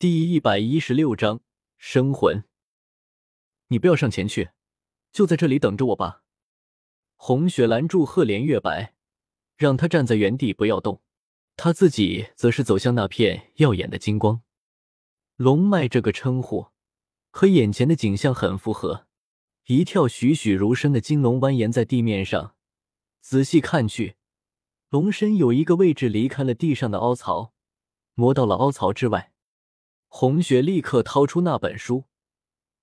第一百一十六章生魂。你不要上前去，就在这里等着我吧。红雪拦住赫连月白，让他站在原地不要动。他自己则是走向那片耀眼的金光。龙脉这个称呼和眼前的景象很符合。一条栩栩如生的金龙蜿蜒在地面上，仔细看去，龙身有一个位置离开了地上的凹槽，磨到了凹槽之外。红雪立刻掏出那本书，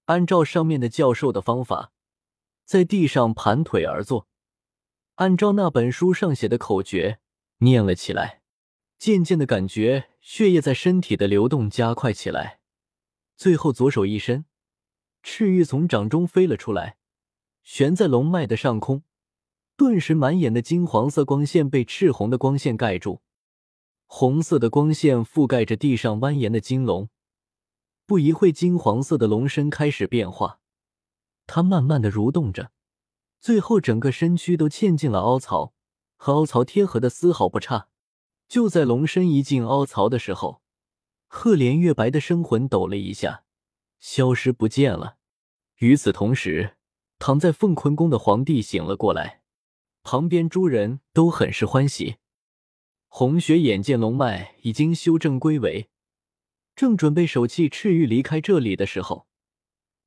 按照上面的教授的方法，在地上盘腿而坐，按照那本书上写的口诀念了起来。渐渐的感觉血液在身体的流动加快起来，最后左手一伸，赤玉从掌中飞了出来，悬在龙脉的上空，顿时满眼的金黄色光线被赤红的光线盖住，红色的光线覆盖着地上蜿蜒的金龙。不一会，金黄色的龙身开始变化，它慢慢的蠕动着，最后整个身躯都嵌进了凹槽，和凹槽贴合的丝毫不差。就在龙身一进凹槽的时候，赫连月白的生魂抖了一下，消失不见了。与此同时，躺在凤坤宫的皇帝醒了过来，旁边诸人都很是欢喜。红雪眼见龙脉已经修正归位。正准备手弃赤玉离开这里的时候，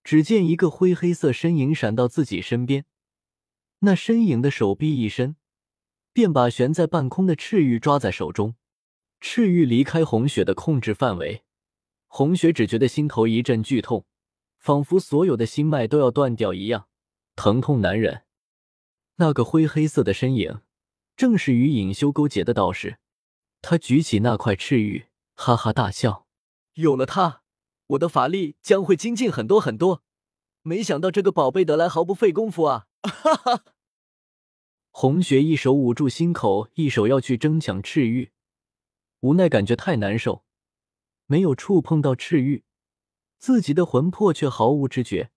只见一个灰黑色身影闪到自己身边。那身影的手臂一伸，便把悬在半空的赤玉抓在手中。赤玉离开红雪的控制范围，红雪只觉得心头一阵剧痛，仿佛所有的心脉都要断掉一样，疼痛难忍。那个灰黑色的身影，正是与隐修勾结的道士。他举起那块赤玉，哈哈大笑。有了它，我的法力将会精进很多很多。没想到这个宝贝得来毫不费工夫啊！哈哈。红雪一手捂住心口，一手要去争抢赤玉，无奈感觉太难受，没有触碰到赤玉，自己的魂魄却毫无知觉，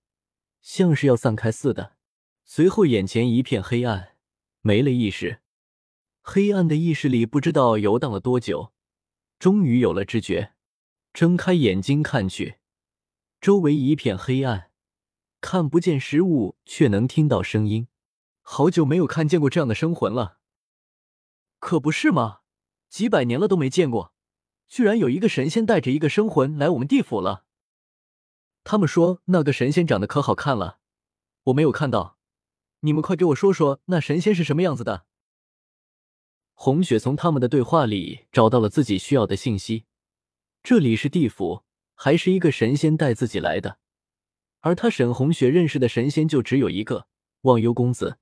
像是要散开似的。随后眼前一片黑暗，没了意识。黑暗的意识里不知道游荡了多久，终于有了知觉。睁开眼睛看去，周围一片黑暗，看不见实物，却能听到声音。好久没有看见过这样的生魂了，可不是吗？几百年了都没见过，居然有一个神仙带着一个生魂来我们地府了。他们说那个神仙长得可好看了，我没有看到，你们快给我说说那神仙是什么样子的。红雪从他们的对话里找到了自己需要的信息。这里是地府，还是一个神仙带自己来的？而他沈红雪认识的神仙就只有一个忘忧公子。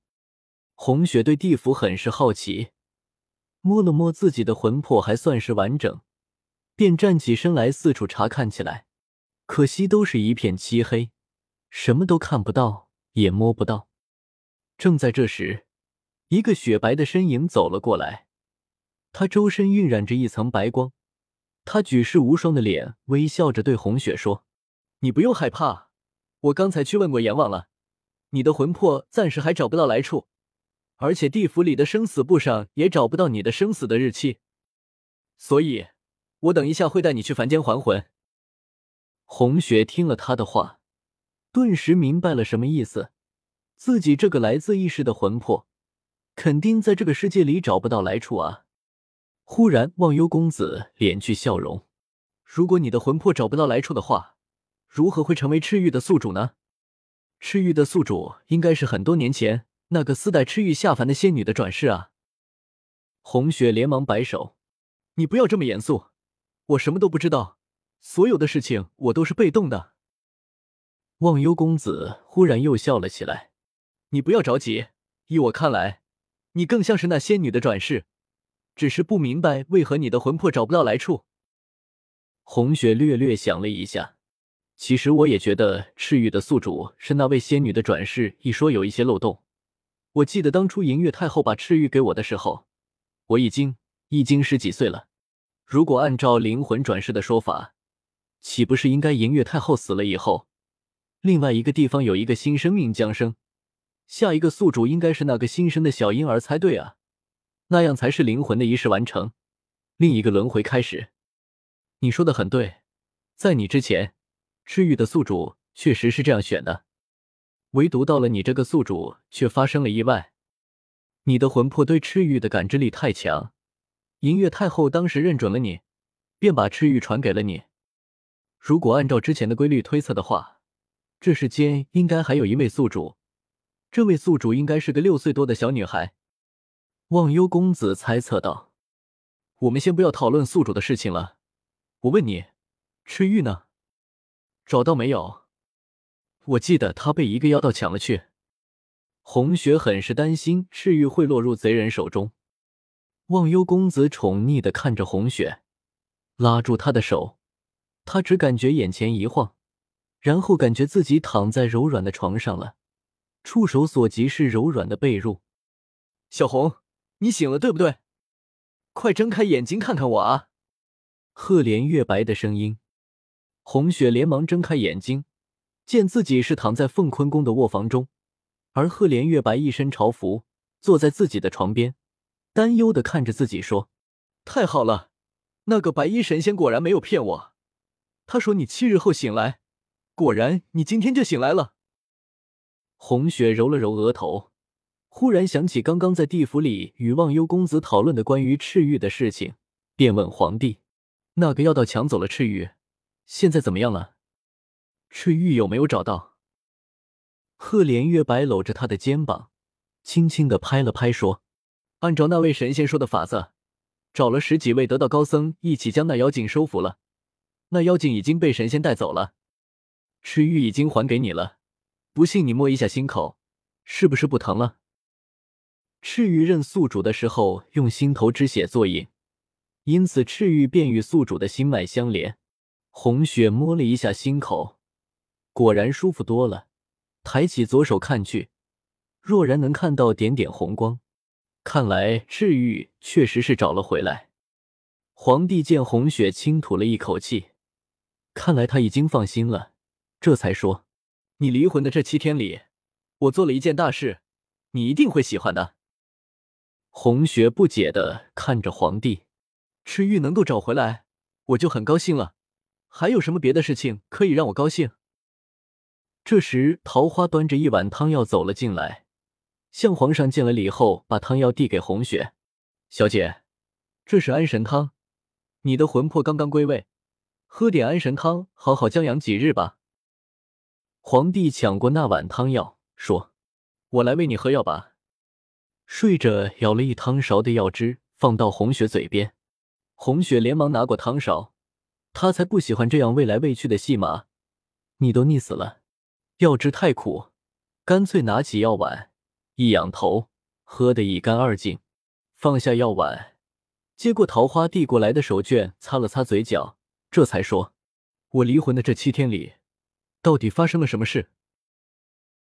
红雪对地府很是好奇，摸了摸自己的魂魄，还算是完整，便站起身来四处查看起来。可惜都是一片漆黑，什么都看不到，也摸不到。正在这时，一个雪白的身影走了过来，他周身晕染着一层白光。他举世无双的脸，微笑着对红雪说：“你不用害怕，我刚才去问过阎王了，你的魂魄暂时还找不到来处，而且地府里的生死簿上也找不到你的生死的日期，所以，我等一下会带你去凡间还魂。”红雪听了他的话，顿时明白了什么意思，自己这个来自异世的魂魄，肯定在这个世界里找不到来处啊。忽然，忘忧公子敛去笑容。如果你的魂魄找不到来处的话，如何会成为赤玉的宿主呢？赤玉的宿主应该是很多年前那个私带赤玉下凡的仙女的转世啊！红雪连忙摆手：“你不要这么严肃，我什么都不知道，所有的事情我都是被动的。”忘忧公子忽然又笑了起来：“你不要着急，依我看来，你更像是那仙女的转世。”只是不明白为何你的魂魄找不到来处。红雪略略想了一下，其实我也觉得赤玉的宿主是那位仙女的转世一说有一些漏洞。我记得当初银月太后把赤玉给我的时候，我已经已经十几岁了。如果按照灵魂转世的说法，岂不是应该银月太后死了以后，另外一个地方有一个新生命降生，下一个宿主应该是那个新生的小婴儿才对啊？那样才是灵魂的仪式完成，另一个轮回开始。你说的很对，在你之前，赤玉的宿主确实是这样选的，唯独到了你这个宿主，却发生了意外。你的魂魄对赤玉的感知力太强，银月太后当时认准了你，便把赤玉传给了你。如果按照之前的规律推测的话，这世间应该还有一位宿主，这位宿主应该是个六岁多的小女孩。忘忧公子猜测道：“我们先不要讨论宿主的事情了，我问你，赤玉呢？找到没有？我记得他被一个妖道抢了去。”红雪很是担心赤玉会落入贼人手中。忘忧公子宠溺的看着红雪，拉住她的手。他只感觉眼前一晃，然后感觉自己躺在柔软的床上了，触手所及是柔软的被褥。小红，你醒了对不对？快睁开眼睛看看我啊！赫连月白的声音。红雪连忙睁开眼睛，见自己是躺在凤坤宫的卧房中，而赫连月白一身朝服坐在自己的床边，担忧的看着自己说：“太好了，那个白衣神仙果然没有骗我。”他说：“你七日后醒来，果然你今天就醒来了。”红雪揉了揉额头，忽然想起刚刚在地府里与忘忧公子讨论的关于赤玉的事情，便问皇帝：“那个妖道抢走了赤玉，现在怎么样了？赤玉有没有找到？”赫连月白搂着他的肩膀，轻轻的拍了拍，说：“按照那位神仙说的法子，找了十几位得道高僧，一起将那妖精收服了。”那妖精已经被神仙带走了，赤玉已经还给你了，不信你摸一下心口，是不是不疼了？赤玉认宿主的时候用心头之血作引，因此赤玉便与宿主的心脉相连。红雪摸了一下心口，果然舒服多了，抬起左手看去，若然能看到点点红光，看来赤玉确实是找了回来。皇帝见红雪轻吐了一口气。看来他已经放心了，这才说：“你离魂的这七天里，我做了一件大事，你一定会喜欢的。”红雪不解的看着皇帝，赤玉能够找回来，我就很高兴了。还有什么别的事情可以让我高兴？这时，桃花端着一碗汤药走了进来，向皇上见了礼后，把汤药递给红雪小姐：“这是安神汤，你的魂魄刚刚归位。”喝点安神汤，好好将养几日吧。皇帝抢过那碗汤药，说：“我来喂你喝药吧。”睡着舀了一汤勺的药汁，放到红雪嘴边。红雪连忙拿过汤勺，他才不喜欢这样喂来喂去的戏码。你都腻死了，药汁太苦，干脆拿起药碗，一仰头，喝得一干二净。放下药碗，接过桃花递过来的手绢，擦了擦嘴角。这才说，我离魂的这七天里，到底发生了什么事？